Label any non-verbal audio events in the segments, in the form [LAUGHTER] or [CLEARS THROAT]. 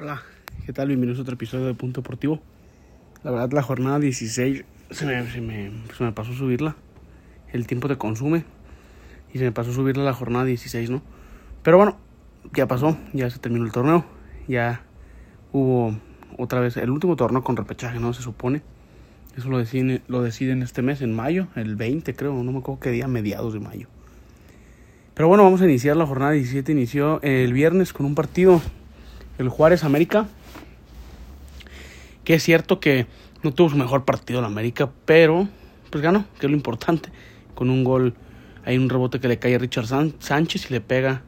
Hola, ¿qué tal? Bienvenidos a otro episodio de Punto Deportivo. La verdad, la jornada 16 se me, se me, pasó subirla. El tiempo te consume. Y se me pasó subirla la jornada 16, ¿no? Pero bueno, ya pasó, ya se terminó el torneo. Ya hubo otra vez el último torneo con repechaje, ¿no? Se supone. Eso lo deciden, lo deciden este mes, en mayo, el 20 creo, no me acuerdo qué día, mediados de mayo. Pero bueno, vamos a iniciar la jornada 17. Inició el viernes con un partido el Juárez América. Que es cierto que no tuvo su mejor partido el América, pero pues ganó, que es lo importante. Con un gol, hay un rebote que le cae a Richard Sánchez y le pega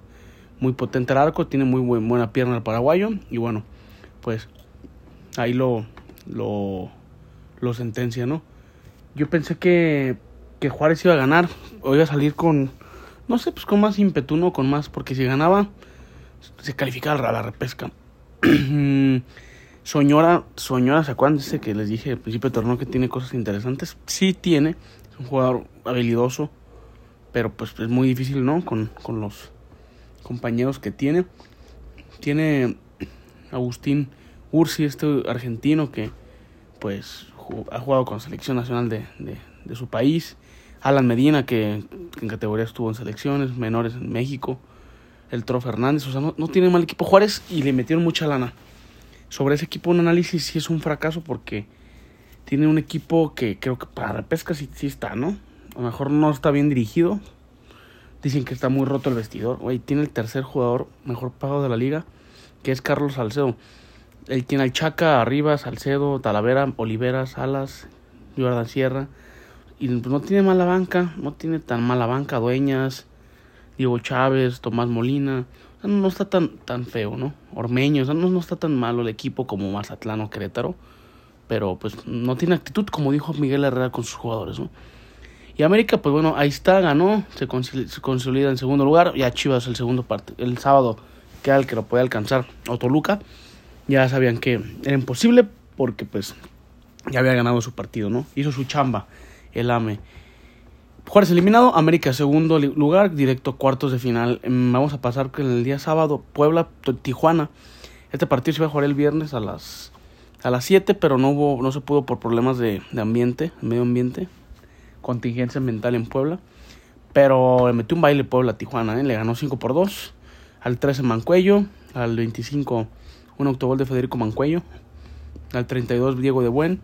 muy potente al arco. Tiene muy buena pierna el paraguayo. Y bueno, pues ahí lo, lo, lo sentencia, ¿no? Yo pensé que, que Juárez iba a ganar, o iba a salir con, no sé, pues con más ímpetu, ¿no? Con más, porque si ganaba, se calificaba a la repesca. [CLEARS THROAT] Soñora, Soñora, ¿se? Dice que les dije al principio de torneo que tiene cosas interesantes. Sí tiene, es un jugador habilidoso, pero pues es muy difícil, ¿no? Con, con los compañeros que tiene. Tiene Agustín Ursi, este argentino que pues ha jugado con la selección nacional de, de, de su país. Alan Medina, que en categoría estuvo en selecciones menores en México el Tro Fernández. O sea, no, no, tiene mal equipo Juárez y le metieron mucha lana. Sobre ese equipo un análisis sí es un fracaso porque tiene un equipo que creo que para repesca sí, sí está, ¿no? A lo mejor no está bien dirigido. Dicen que está muy roto el vestidor. Güey, tiene el tercer jugador mejor pagado de la liga, que es Carlos Salcedo. Él tiene al Chaca, arriba, Salcedo, Talavera, Olivera, Salas, Jordan Sierra. Y pues, no tiene mala banca, no tiene tan mala banca, Dueñas, Diego Chávez, Tomás Molina. No está tan, tan feo, ¿no? Ormeño, o sea, no, no está tan malo el equipo como Mazatlán o Querétaro. Pero pues no tiene actitud, como dijo Miguel Herrera con sus jugadores, ¿no? Y América, pues bueno, ahí está, ganó, se, se consolida en segundo lugar. Ya Chivas el segundo parte, el sábado queda el que lo puede alcanzar, o Toluca. Ya sabían que era imposible porque pues ya había ganado su partido, ¿no? Hizo su chamba, el AME. Juárez eliminado, América segundo lugar, directo cuartos de final. Vamos a pasar con el día sábado, Puebla, Tijuana. Este partido se iba a jugar el viernes a las a las 7, pero no hubo no se pudo por problemas de, de ambiente, medio ambiente, contingencia ambiental en Puebla. Pero le metió un baile Puebla a Tijuana, ¿eh? le ganó 5 por 2. Al 13 Mancuello, al 25 un autogol de Federico Mancuello, al 32 Diego de Buen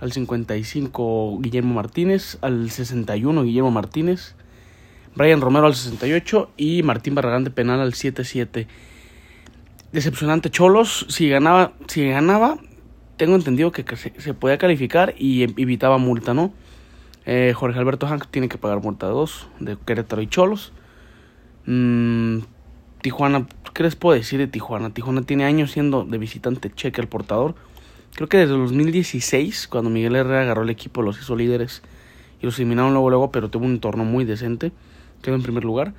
al 55 Guillermo Martínez, al 61 Guillermo Martínez, Brian Romero al 68 y Martín Barragán de penal al 77. Decepcionante Cholos, si ganaba, si ganaba, tengo entendido que se, podía calificar y evitaba multa, ¿no? Eh, Jorge Alberto Hank tiene que pagar multa de dos, de Querétaro y Cholos. Mm, Tijuana, ¿qué les puedo decir de Tijuana? Tijuana tiene años siendo de visitante cheque el portador creo que desde el 2016, cuando Miguel Herrera agarró el equipo, los hizo líderes y los eliminaron luego, luego, pero tuvo un entorno muy decente. Quedó en primer lugar.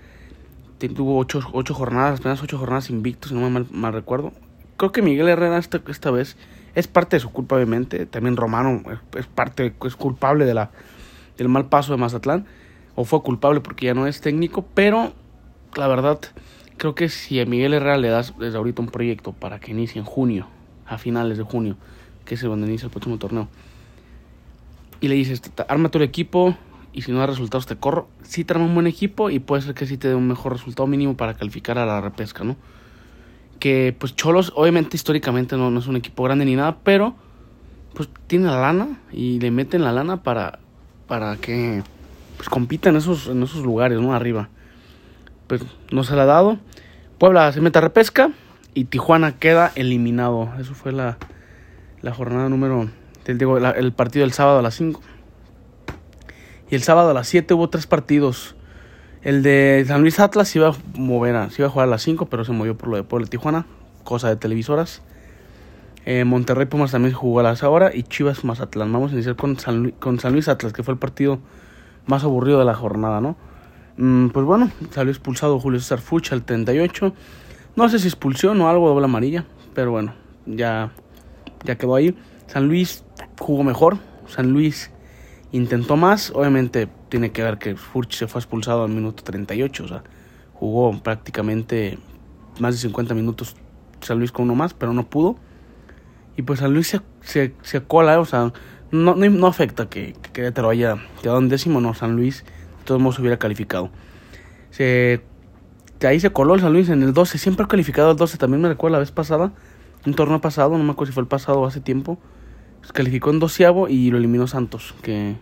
Tuvo ocho, ocho jornadas, apenas ocho jornadas invictos, si no me mal, recuerdo. Creo que Miguel Herrera esta, esta vez es parte de su culpa, obviamente. También Romano es parte, es culpable de la, del mal paso de Mazatlán. O fue culpable porque ya no es técnico, pero la verdad, creo que si a Miguel Herrera le das desde ahorita un proyecto para que inicie en junio, a finales de junio, que es donde inicia el próximo torneo. Y le dices, arma tu equipo y si no da resultados te corro. Sí te arma un buen equipo y puede ser que sí te dé un mejor resultado mínimo para calificar a la repesca, ¿no? Que pues Cholos obviamente históricamente no, no es un equipo grande ni nada, pero pues tiene la lana y le meten la lana para, para que pues compita en esos, en esos lugares, ¿no? Arriba. Pues no se la ha dado. Puebla se mete a repesca y Tijuana queda eliminado. Eso fue la, la jornada número, digo, la, el partido del sábado a las 5. Y el sábado a las 7 hubo tres partidos. El de San Luis Atlas iba a mover, a, iba a jugar a las 5, pero se movió por lo de Puebla Tijuana, cosa de televisoras. Eh, Monterrey Pumas también jugó a las hora y Chivas Mazatlán. Vamos a iniciar con San, Luis, con San Luis Atlas, que fue el partido más aburrido de la jornada, ¿no? Mm, pues bueno, salió expulsado Julio César Fucha al 38. No sé si expulsión o algo, doble amarilla, pero bueno, ya ya quedó ahí. San Luis jugó mejor. San Luis intentó más. Obviamente tiene que ver que Furch se fue expulsado al minuto 38. O sea, jugó prácticamente más de 50 minutos San Luis con uno más, pero no pudo. Y pues San Luis se, se, se cola, o sea, no, no, afecta que, que Querétaro haya quedado en décimo, no, San Luis de todos modos hubiera calificado. Se, ahí se coló el San Luis en el 12, siempre ha calificado el 12, también me recuerdo la vez pasada, un torneo pasado, no me acuerdo si fue el pasado o hace tiempo, calificó en doceavo y lo eliminó Santos, que,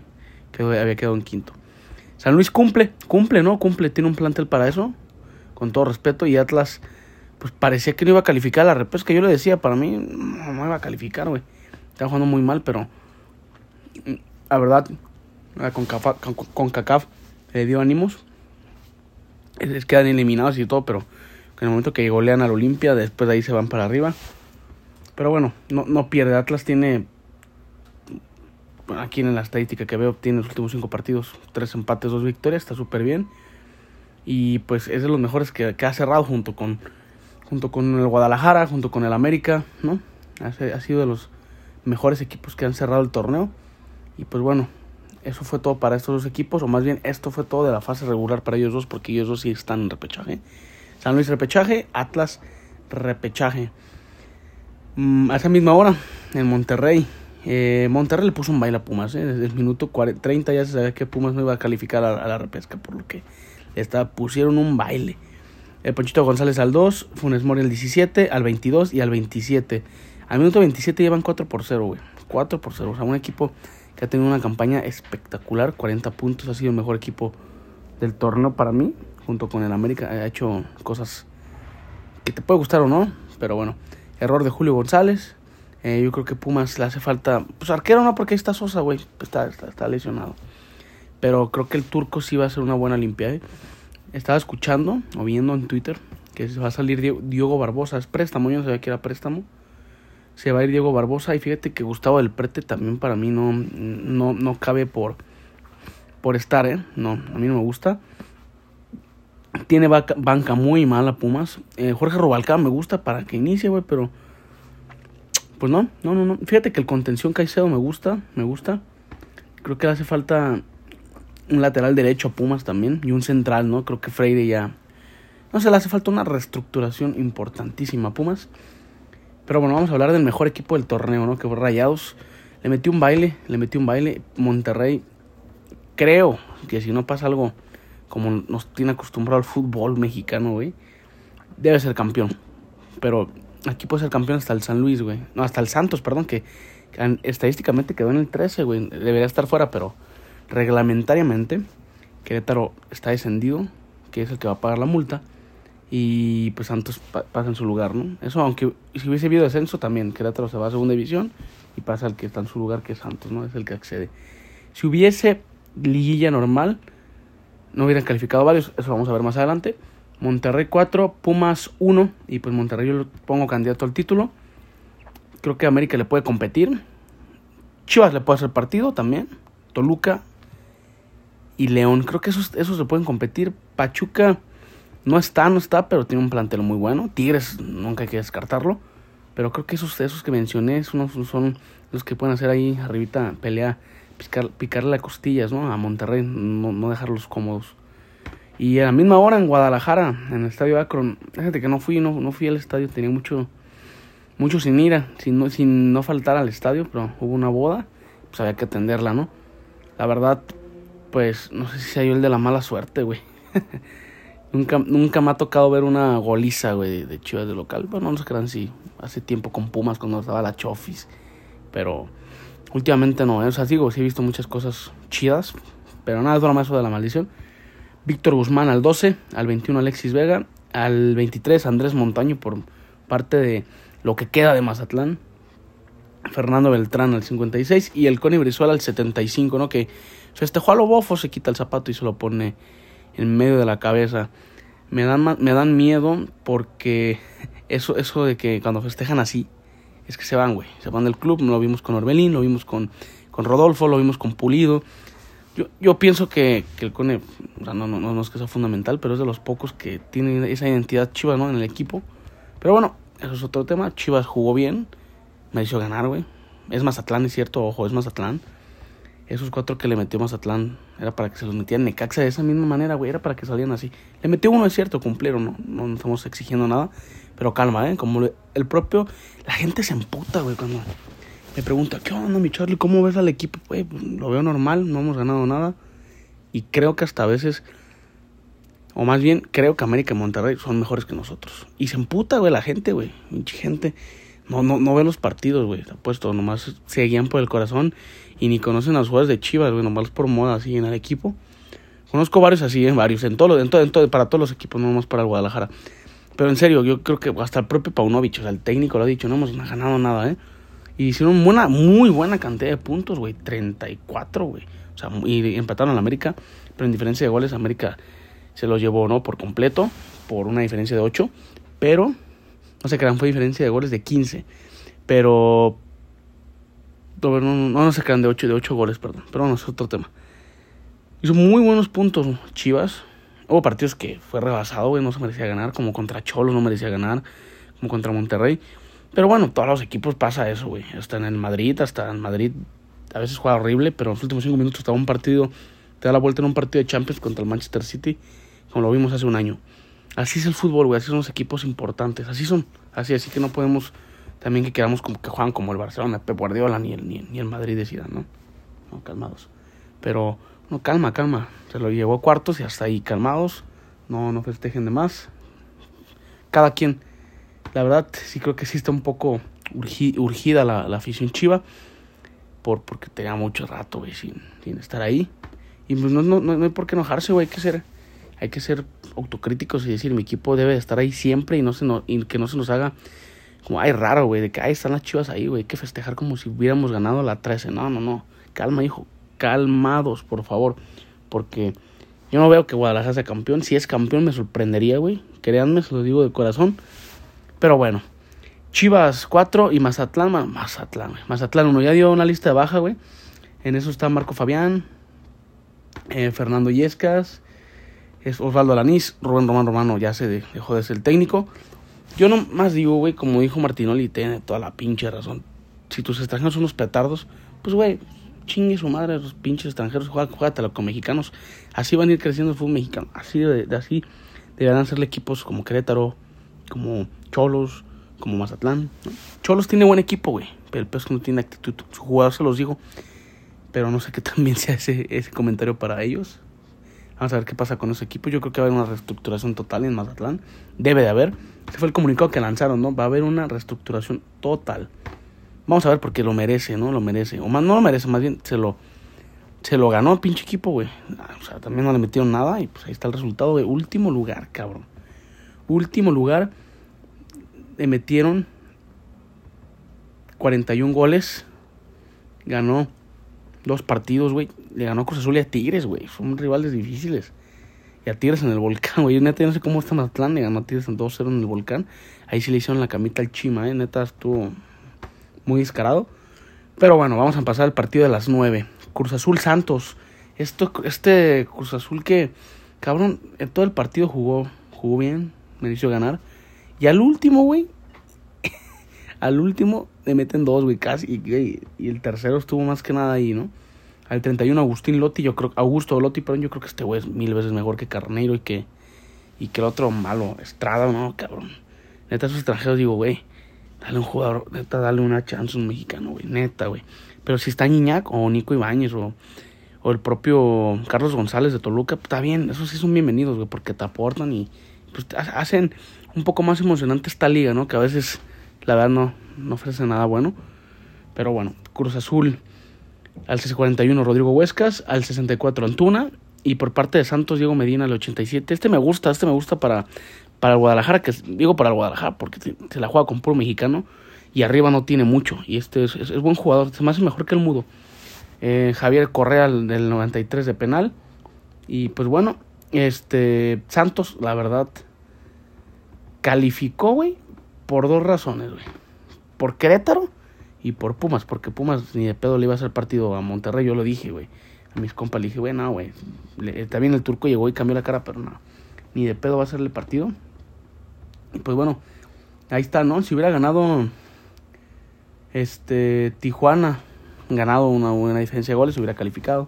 había quedado en quinto. San Luis cumple, cumple, ¿no? Cumple, tiene un plantel para eso, con todo respeto, y Atlas, pues parecía que no iba a calificar a la repesca. Yo le decía, para mí, no, iba a calificar, güey. Estaba jugando muy mal, pero la verdad, con, con, CACAF le dio ánimos. Es, quedan eliminados y todo, pero en el momento que golean al Olimpia, después de ahí se van para arriba. Pero bueno, no, no pierde. Atlas tiene aquí en la estadística que veo, tiene los últimos cinco partidos, tres empates, dos victorias, está súper bien. Y pues es de los mejores que, ha cerrado junto con, junto con el Guadalajara, junto con el América, ¿no? Ha, ha sido de los mejores equipos que han cerrado el torneo. Y pues bueno, eso fue todo para estos dos equipos, o más bien esto fue todo de la fase regular para ellos dos, porque ellos dos sí están en repechaje. San Luis repechaje, Atlas repechaje. Mm, a esa misma hora, en Monterrey, eh, Monterrey le puso un baile a Pumas. Eh. Desde el minuto 30 ya se sabía que Pumas no iba a calificar a, la repesca, por lo que pusieron un baile. El Ponchito González al 2, Funes Mori al 17, al 22 y al 27. Al minuto 27 llevan 4 por 0, güey. 4 por 0. O sea, un equipo que ha tenido una campaña espectacular. 40 puntos. Ha sido el mejor equipo del torneo para mí. Junto con el América. Ha hecho cosas que te puede gustar o no. Pero bueno. Error de Julio González. Eh, yo creo que Pumas le hace falta. Pues arquero no, porque ahí está Sosa, güey. Está, está, lesionado. Pero creo que el turco sí va a ser una buena limpieza. Estaba escuchando o viendo en Twitter que se va a salir Diego Barbosa. Es préstamo, yo no sabía que era préstamo. Se va a ir Diego Barbosa. Y fíjate que Gustavo del Prete también para mí no, no, no cabe por, por estar, ¿eh? No, a mí no me gusta. Tiene banca, muy mala Pumas. Eh, Jorge Robalcaba me gusta para que inicie, güey, pero pues no, no, no, no. Fíjate que el contención Caicedo me gusta, me gusta. Creo que le hace falta un lateral derecho a Pumas también y un central, ¿no? Creo que Freire ya... No sé, le hace falta una reestructuración importantísima a Pumas. Pero bueno, vamos a hablar del mejor equipo del torneo, ¿no? Que Rayados. Le metió un baile, le metió un baile. Monterrey, creo que si no pasa algo como nos tiene acostumbrado el fútbol mexicano, güey, debe ser campeón. Pero Aquí puede ser campeón hasta el San Luis, güey. No, hasta el Santos, perdón, que, estadísticamente quedó en el 13, güey. Debería estar fuera, pero reglamentariamente Querétaro está descendido, que es el que va a pagar la multa. Y pues Santos pasa en su lugar, ¿no? Eso, aunque si hubiese habido descenso, también Querétaro se va a segunda división y pasa al que está en su lugar, que es Santos, ¿no? Es el que accede. Si hubiese liguilla normal, no hubieran calificado varios, eso vamos a ver más adelante. Monterrey 4, Pumas 1. Y pues Monterrey yo lo pongo candidato al título. Creo que América le puede competir. Chivas le puede hacer partido también. Toluca y León. Creo que esos, esos se pueden competir. Pachuca no está, no está, pero tiene un plantel muy bueno. Tigres nunca hay que descartarlo. Pero creo que esos, esos que mencioné son, son los que pueden hacer ahí arribita pelea, picar, picarle las costillas ¿no? a Monterrey, no, no dejarlos cómodos. Y a la misma hora en Guadalajara, en el estadio Akron, fíjate que no fui, no, no fui al estadio, tenía mucho, mucho sin ir, sin no, sin no faltar al estadio, pero hubo una boda, pues había que atenderla, ¿no? La verdad, pues no sé si sea yo el de la mala suerte, güey. [LAUGHS] nunca, nunca me ha tocado ver una goliza, güey, de Chivas de local. Bueno, no sé crean si hace tiempo con Pumas cuando estaba la Chofis, pero últimamente no, ¿eh? o sea, digo, sí he visto muchas cosas chidas, pero nada, es lo más de la maldición. Víctor Guzmán al 12, al 21 Alexis Vega, al 23 Andrés Montaño por parte de lo que queda de Mazatlán, Fernando Beltrán al 56 y el Connie Brizuela al 75, ¿no? Que festejó a lo bofo, se quita el zapato y se lo pone en medio de la cabeza. Me dan, me dan miedo porque [LAUGHS] eso, eso de que cuando festejan así, es que se van, güey. Se van del club, lo vimos con Orbelín, lo vimos con, con Rodolfo, lo vimos con Pulido. Yo, yo pienso que, que el Cone, o sea, no, no, no es que sea fundamental, pero es de los pocos que tiene esa identidad Chivas, ¿no? En el equipo. Pero bueno, eso es otro tema. Chivas jugó bien, me hizo ganar, güey. Es Mazatlán, es cierto, ojo, es Mazatlán. Esos cuatro que le metió Mazatlán era para que se los metieran Necaxa de esa misma manera, güey. Era para que salieran así. Le metió uno, es cierto, cumplieron, no, no, estamos exigiendo nada. Pero calma, ¿eh? Como el propio. La gente se emputa, güey, cuando me pregunta, ¿qué onda, mi Charlie? ¿Cómo ves al equipo? Güey, lo veo normal, no hemos ganado nada. Y creo que hasta a veces. O más bien, creo que América y Monterrey son mejores que nosotros. Y se emputa, güey, la gente, güey. Gente no, no, no ve los partidos, güey. Apuesto, nomás se guían por el corazón y ni conocen las jugadas de Chivas, güey, nomás por moda así en el equipo. Conozco varios así, en ¿eh? varios, en todo, en todo, en para todos los equipos, no nomás para el Guadalajara. Pero en serio, yo creo que hasta el propio Paunovic, o sea, el técnico lo ha dicho, no hemos ganado nada, ¿eh? Y hicieron una muy buena cantidad de puntos, güey, 34, güey. O sea, y empataron al América, pero en diferencia de goles, América se los llevó, ¿no? Por completo, por una diferencia de 8, pero, no se crean, fue diferencia de goles de 15. Pero no, no, se quedan de 8, de 8 goles, perdón. Pero bueno, es otro tema. Hizo muy buenos puntos Chivas. Hubo partidos que fue rebasado, güey, no se merecía ganar. Como contra Cholos no merecía ganar. Como contra Monterrey. Pero bueno, todos los equipos pasa eso, güey. Hasta en el Madrid, hasta en Madrid a veces juega horrible, pero en los últimos 5 minutos estaba un partido, te da la vuelta en un partido de Champions contra el Manchester City, como lo vimos hace un año. Así es el fútbol, güey, así son los equipos importantes, así son, así, así que no podemos también que queramos como que juegan como el Barcelona, Pep Guardiola, ni el, ni, el Madrid decidan, ¿no? No, calmados. Pero, no, calma, calma. Se lo llevó a cuartos y hasta ahí, calmados. No, no festejen de más. Cada quien. La verdad, sí creo que sí está un poco urgida la, la, afición chiva. Por, porque tenía mucho rato, güey, sin, sin estar ahí. Y pues no, no, no, hay por qué enojarse, güey. Hay que ser, hay que ser autocríticos y decir, mi equipo debe estar ahí siempre y, no se no, y que no se nos haga como, ay, raro, güey, de que, ay, están las chivas ahí, güey, hay que festejar como si hubiéramos ganado la 13. No, no, no. Calma, hijo. Calmados, por favor. Porque yo no veo que Guadalajara sea campeón. Si es campeón, me sorprendería, güey. Créanme, se lo digo de corazón. Pero bueno. Chivas 4 y Mazatlán, Mazatlán, güey. Mazatlán 1. Ya dio una lista de baja, güey. En eso está Marco Fabián, eh, Fernando Yescas, es Osvaldo Alanís, Rubén Román Romano ya se dejó de ser el técnico. Yo no más digo, güey, como dijo Martinoli, tiene toda la pinche razón. Si tus extranjeros son unos petardos, pues, güey, chingue su madre, los pinches extranjeros, juégatelo con mexicanos. Así van a ir creciendo el fútbol mexicano. Así de, así deberán ser equipos como Querétaro, como Cholos, como Mazatlán. Cholos tiene buen equipo, güey, pero el peso no tiene actitud. Su jugador se los digo, pero no sé qué también [LAUGHS] sea ese, ese comentario para ellos. Vamos a ver qué pasa con ese equipo. Yo creo que va a haber una reestructuración total en Mazatlán. Debe de haber. Ese fue el comunicado que lanzaron, ¿no? Va a haber una reestructuración total. Vamos a ver porque lo merece, ¿no? Lo merece. O más no lo merece, más bien se lo, se lo ganó el pinche equipo, güey. O sea, también no le metieron nada y pues ahí está el resultado de último lugar, cabrón. Último lugar. Le metieron 41 goles. Ganó dos partidos, güey. Le ganó Cruz Azul y a Tigres, güey. Son rivales difíciles. Y a Tigres en el volcán, [LAUGHS] güey. Neta, yo no sé cómo está Mazatlán. Le ganó a Tigres en 2-0 en el volcán. Ahí sí le hicieron la camita al Chima, eh. Neta, estuvo muy descarado. Pero bueno, vamos a pasar al partido de las 9. Cruz Azul Santos. Esto, este Cruz Azul que, cabrón, en todo el partido jugó, jugó bien. Me hizo ganar. Y al último, güey. [LAUGHS] al último le meten dos, güey, casi. Y, el tercero estuvo más que nada ahí, ¿no? Al 31 Agustín Lotti, yo creo, Augusto Lotti, pero yo creo que este güey es mil veces mejor que Carneiro y que, y que el otro malo, Estrada, ¿no? Cabrón. Neta, esos extranjeros digo, güey, dale un jugador, neta, dale una chance a un mexicano, güey, neta, güey. Pero si está Niñac o Nico Ibáñez o, o el propio Carlos González de Toluca, pues, está bien, esos sí son bienvenidos, güey, porque te aportan y pues hacen un poco más emocionante esta liga, ¿no? Que a veces, la verdad, no, no ofrece nada bueno. Pero bueno, Cruz Azul al 41 Rodrigo Huescas, al 64 Antuna y por parte de Santos Diego Medina al 87. Este me gusta, este me gusta para, para el Guadalajara, que digo para el Guadalajara porque se la juega con puro mexicano y arriba no tiene mucho y este es, buen jugador, se me hace mejor que el Mudo. Eh, Javier Correa del 93 de penal y pues bueno, este Santos la verdad calificó, güey, por dos razones, güey por Querétaro y por Pumas, porque Pumas ni de pedo le iba a hacer partido a Monterrey, yo lo dije, güey. A mis compas le dije, güey, no, güey. También el turco llegó y cambió la cara, pero no. Ni de pedo va a hacerle partido. Y pues bueno, ahí está, ¿no? Si hubiera ganado este Tijuana ganado una buena diferencia de goles, hubiera calificado.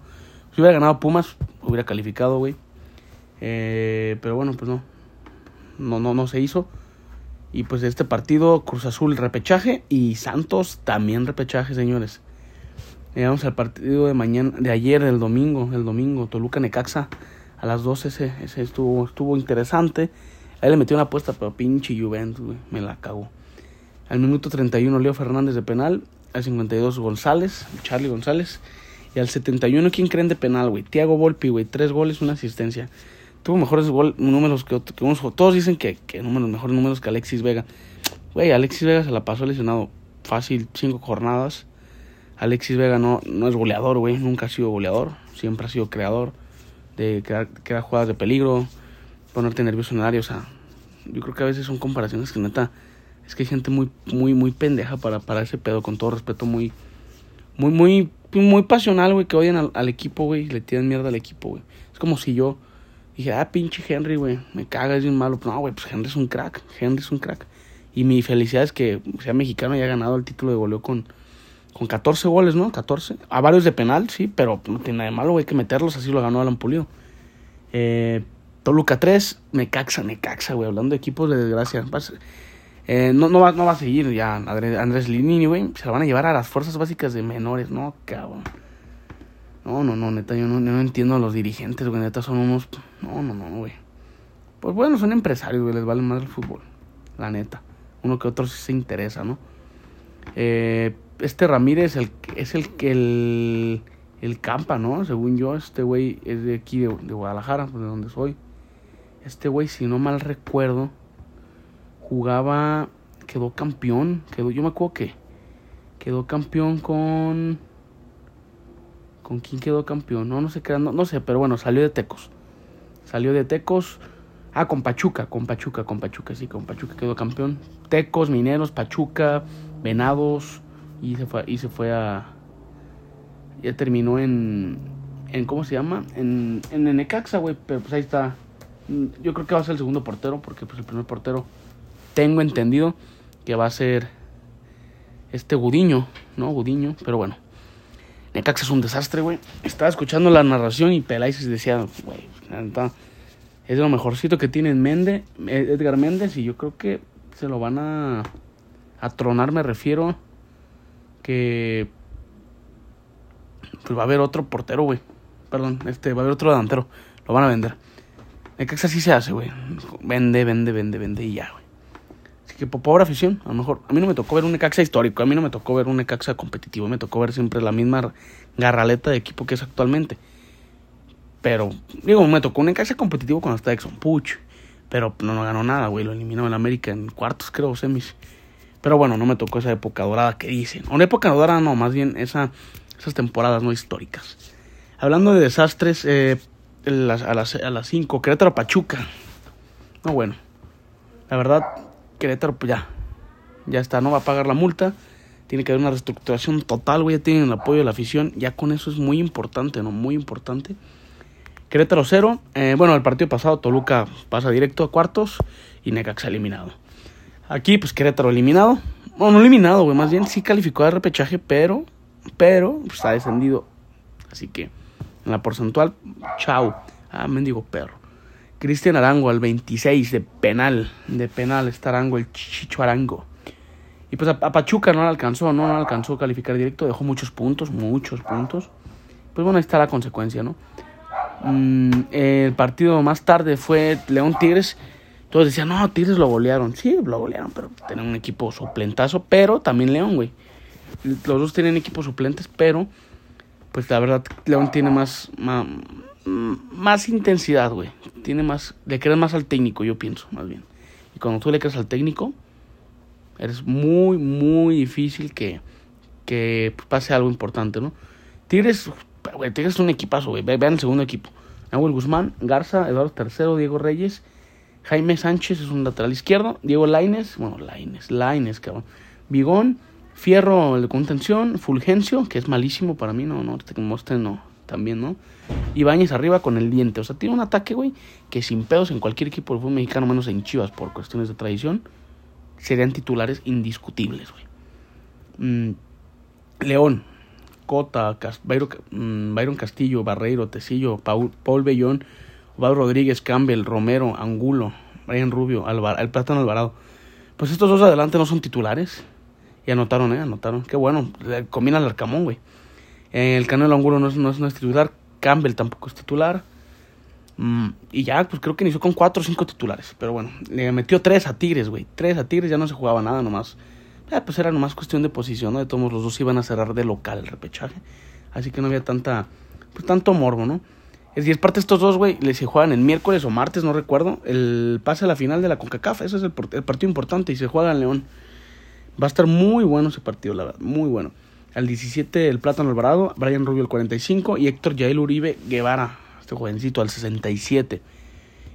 Si hubiera ganado Pumas, hubiera calificado, güey. Eh, pero bueno, pues no. No, no, no se hizo. Y pues este partido, Cruz Azul repechaje y Santos también repechaje, señores. Llegamos al partido de mañana, de ayer, el domingo, el domingo, Toluca Necaxa, a las 12, ese, ese estuvo, estuvo interesante. Ahí le metió una apuesta, pero pinche Juventus, güey, me la cagó. Al minuto 31 Leo Fernández de penal, al 52 González, Charlie González. Y al 71, ¿quién creen de penal, güey? Tiago Volpi, güey, tres goles, una asistencia. Tuvo mejores números que, que unos. Todos dicen que, números, mejores números que Alexis Vega. Güey, Alexis Vega se la pasó lesionado fácil cinco jornadas. Alexis Vega no, no es goleador, güey. Nunca ha sido goleador. Siempre ha sido creador. De crear, jugadas de peligro. Ponerte nervioso en el área. O sea, yo creo que a veces son comparaciones que neta. Es que hay gente muy, muy, muy pendeja para, para ese pedo. Con todo respeto, muy, muy, muy, muy pasional, güey. Que odian al, al equipo, güey. Le tiran mierda al equipo, güey. Es como si yo dije, ah, pinche Henry, güey. Me caga, es bien malo. No, güey, pues Henry es un crack. Henry es un crack. Y mi felicidad es que sea mexicano y haya ganado el título de goleo con con 14 goles, ¿no? 14. A varios de penal, sí, pero no tiene nada de malo, hay que meterlos, así lo ganó Alan Pulido. Eh, Toluca 3, Necaxa, Necaxa, güey, hablando de equipos de desgracia. Eh, no, no, va, no va a seguir ya Andrés Linini, güey. Se la van a llevar a las fuerzas básicas de menores, no, cabrón. No, no, no, neta, yo no, no entiendo a los dirigentes, güey, neta, son unos... No, no, no, güey. Pues bueno, son empresarios, güey, les vale más el fútbol, la neta. Uno que otro sí se interesa, ¿no? Eh, este Ramírez el, es el que el, el campa, ¿no? Según yo, este güey es de aquí, de, Guadalajara, pues, de donde soy. Este güey, si no mal recuerdo, jugaba, quedó campeón, quedó, yo me acuerdo que quedó campeón con... ¿Con quién quedó campeón? No, no sé, no, no sé, pero bueno, salió de Tecos. Salió de Tecos. Ah, con Pachuca, con Pachuca, con Pachuca, sí, con Pachuca quedó campeón. Tecos, Mineros, Pachuca, Venados, y se fue, y se fue a... Ya terminó en... en ¿Cómo se llama? En, en Necaxa, güey, pero pues ahí está. Yo creo que va a ser el segundo portero, porque pues el primer portero tengo entendido que va a ser este Gudiño, ¿no? Gudiño, pero bueno. Necaxa es un desastre, güey. Estaba escuchando la narración y Peláez decía, güey, es lo mejorcito que tiene Mende, Edgar Méndez y yo creo que se lo van a, a tronar, me refiero que pues va a haber otro portero, güey. Perdón, este, va a haber otro delantero. Lo van a vender. Necaxa sí se hace, güey. Vende, vende, vende, vende y ya, güey. Que pobre afición, a lo mejor. A mí no me tocó ver un Necaxa histórico. A mí no me tocó ver un Necaxa competitivo. Me tocó ver siempre la misma garraleta de equipo que es actualmente. Pero, digo, me tocó un Necaxa competitivo cuando está Exxon Puch. Pero no, no ganó nada, güey. Lo eliminó en América en cuartos, creo, semis. Pero bueno, no me tocó esa época dorada que dicen. Una época dorada no, más bien esa, esas temporadas no históricas. Hablando de desastres, eh, a las 5, a las Querétaro Pachuca. No, bueno. La verdad, Querétaro pues ya. Ya está, no va a pagar la multa. Tiene que haber una reestructuración total, güey. Ya tienen el apoyo de la afición. Ya con eso es muy importante, ¿no? Muy importante. Querétaro 0. Eh, bueno, el partido pasado Toluca pasa directo a cuartos y Necaxa eliminado. Aquí, pues Querétaro eliminado. Bueno, no eliminado, güey. Más bien sí calificó de repechaje, pero, pero, pues, está descendido. Así que, en la porcentual, chao. Ah, mendigo perro. Cristian Arango al 26 de penal. De penal está Arango, el Chicho Arango. Y pues a, Pachuca no le alcanzó, no, no alcanzó a calificar directo. Dejó muchos puntos, muchos puntos. Pues bueno, ahí está la consecuencia, ¿no? Mm, el partido más tarde fue León Tigres. Todos decían, no, Tigres lo golearon. Sí, lo golearon, pero tienen un equipo suplentazo. Pero también León, güey. Los dos tienen equipos suplentes, pero pues la verdad León tiene más, intensidad, güey. Tiene más, le crees más al técnico, yo pienso, más bien. Y cuando tú le crees al técnico, eres muy, muy difícil que, que pase algo importante, ¿no? Tigres, güey, Tigres es un equipazo, güey. Vean el segundo equipo. Nahuel Guzmán, Garza, Eduardo III, Diego Reyes Jaime Sánchez es un lateral izquierdo. Diego Laines, bueno, Laines, Laines, cabrón. Bigón, Fierro de contención, Fulgencio, que es malísimo para mí, no, no, este no, también, ¿no? Ibáñez arriba con el diente. O sea, tiene un ataque, güey, que sin pedos en cualquier equipo del fútbol mexicano, menos en Chivas por cuestiones de tradición, serían titulares indiscutibles, güey. Mm, León. Cota, mm, Byron, Castillo, Barreiro, Tecillo, Paul, Paul Bellón, Rodríguez, Campbell, Romero, Angulo, Brian Rubio, el Plátano Alvarado. Pues estos dos adelante no son titulares. Y anotaron, ¿eh? Anotaron. Qué bueno. Combina el Arcamón, güey. El Canelo Angulo no es, no, es, titular. Campbell tampoco es titular. Mm, y ya, pues creo que inició con cuatro o cinco titulares. Pero bueno, le metió tres a Tigres, güey. Tres a Tigres, ya no se jugaba nada nomás. Eh, pues era nomás cuestión de posición, ¿no? De todos los dos iban a cerrar de local el repechaje. Así que no había tanta, pues tanto morbo, ¿no? Es es parte estos dos, güey, se juegan el miércoles o martes, no recuerdo. El pase a la final de la CONCACAF, ese es el, partido importante y se juega en León. Va a estar muy bueno ese partido, la verdad, muy bueno. Al 17 el Plátano Alvarado, Brian Rubio al 45 y Héctor Yael Uribe Guevara, este jovencito, al 67.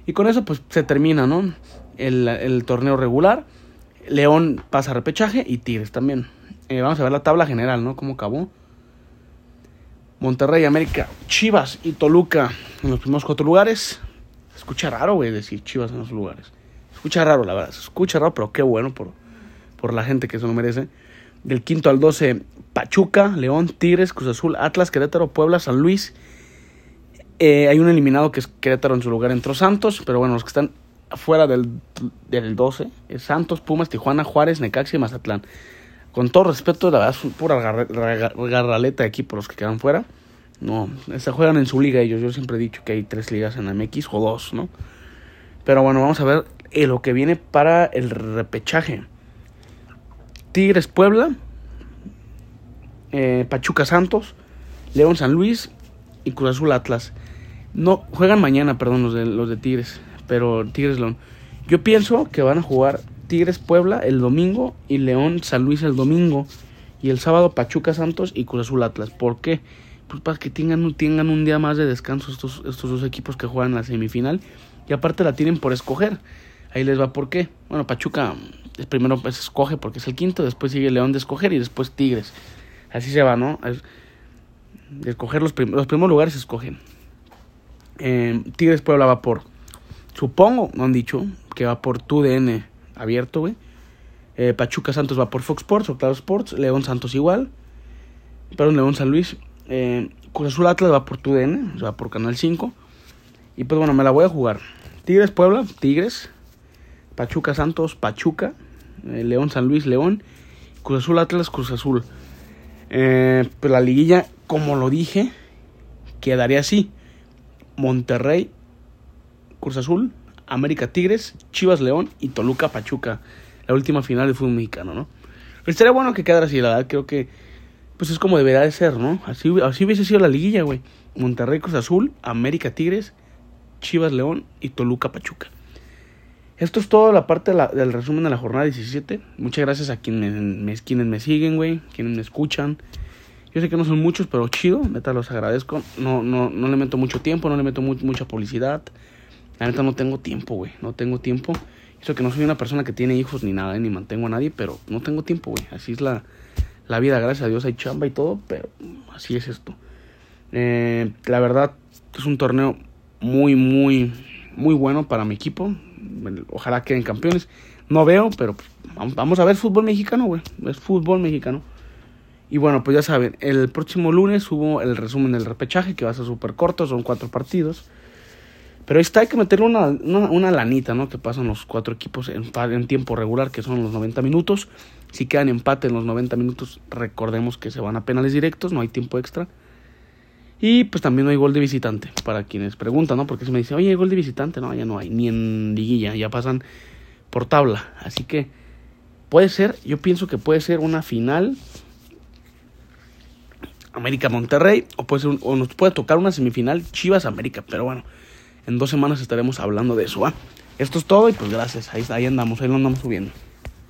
Y con eso pues se termina, ¿no? El, el torneo regular. León pasa a repechaje y Tigres también. Eh, vamos a ver la tabla general, ¿no? Cómo acabó. Monterrey, América, Chivas y Toluca en los primeros cuatro lugares. Se escucha raro, güey, decir Chivas en esos lugares. Se escucha raro, la verdad. Se escucha raro, pero qué bueno por, por la gente que se lo merece. Del quinto al doce, Pachuca, León, Tigres, Cruz Azul, Atlas, Querétaro, Puebla, San Luis. Eh, hay un eliminado que es Querétaro en su lugar entró Santos, pero bueno, los que están fuera del, del 12 es Santos, Pumas, Tijuana, Juárez, Necaxi y Mazatlán con todo respeto, la verdad es pura garraleta de equipos los que quedan fuera. No, se juegan en su liga ellos. Yo siempre he dicho que hay tres ligas en MX o dos, ¿no? Pero bueno, vamos a ver eh, lo que viene para el repechaje. Tigres Puebla, eh, Pachuca Santos, León San Luis y Cruz Azul Atlas. No, juegan mañana, perdón, los de, los de Tigres, pero Tigres León. Yo pienso que van a jugar Tigres Puebla el domingo y León San Luis el domingo. Y el sábado Pachuca Santos y Cruz Azul Atlas. ¿Por qué? Pues para que tengan, tengan un día más de descanso estos, estos dos equipos que juegan la semifinal. Y aparte la tienen por escoger. Ahí les va por qué. Bueno, Pachuca primero pues, escoge porque es el quinto, después sigue León de escoger y después Tigres. Así se va, ¿no? escoger los, primeros lugares se escogen. Eh, Tigres Puebla va por, supongo, no han dicho, que va por TUDN abierto, güey. Eh, Pachuca Santos va por Fox Sports o Claro Sports. León Santos igual. Perdón, León San Luis. Eh, Cruz Azul Atlas va por TUDN, va por Canal 5. Y pues bueno, me la voy a jugar. Tigres Puebla, Tigres. Pachuca Santos, Pachuca. Eh, León San Luis, León. Cruz Azul Atlas, Cruz Azul. Eh, pues la liguilla, como lo dije, quedaría así. Monterrey, Cruz Azul, América Tigres, Chivas León y Toluca Pachuca, la última final del fútbol mexicano, ¿no? Estaría bueno que quedara así, la verdad, creo que pues es como debería de ser, ¿no? Así, así hubiese sido la liguilla, güey. Monterrey Cruz Azul, América Tigres, Chivas León y Toluca Pachuca. Esto es toda la parte del resumen de la jornada 17. Muchas gracias a quienes me, quienes me siguen, güey, quienes me escuchan. Yo sé que no son muchos, pero chido, neta los agradezco. No, no, no le meto mucho tiempo, no le meto mucha publicidad. La neta no tengo tiempo, güey. No tengo tiempo. Eso que no soy una persona que tiene hijos ni nada, ni mantengo a nadie, pero no tengo tiempo, güey. Así es la, la vida, gracias a Dios hay chamba y todo, pero así es esto. Eh, la verdad es un torneo muy, muy, muy bueno para mi equipo. Ojalá queden campeones. No veo, pero vamos a ver fútbol mexicano, güey. Es fútbol mexicano. Y bueno, pues ya saben, el próximo lunes hubo el resumen del repechaje, que va a ser súper corto, son cuatro partidos. Pero ahí está, hay que meterle una, una, lanita, ¿no? Que pasan los cuatro equipos en, en, tiempo regular, que son los 90 minutos. Si quedan empate en los 90 minutos, recordemos que se van a penales directos, no hay tiempo extra. Y pues también no hay gol de visitante, para quienes preguntan, ¿no? Porque se me dice, oye, ¿hay gol de visitante? No, ya no hay, ni en liguilla, ya pasan por tabla. Así que puede ser, yo pienso que puede ser una final América Monterrey, o puede ser o nos puede tocar una semifinal Chivas América, pero bueno en dos semanas estaremos hablando de eso. Esto es todo y pues gracias. Ahí, ahí andamos, ahí lo andamos subiendo.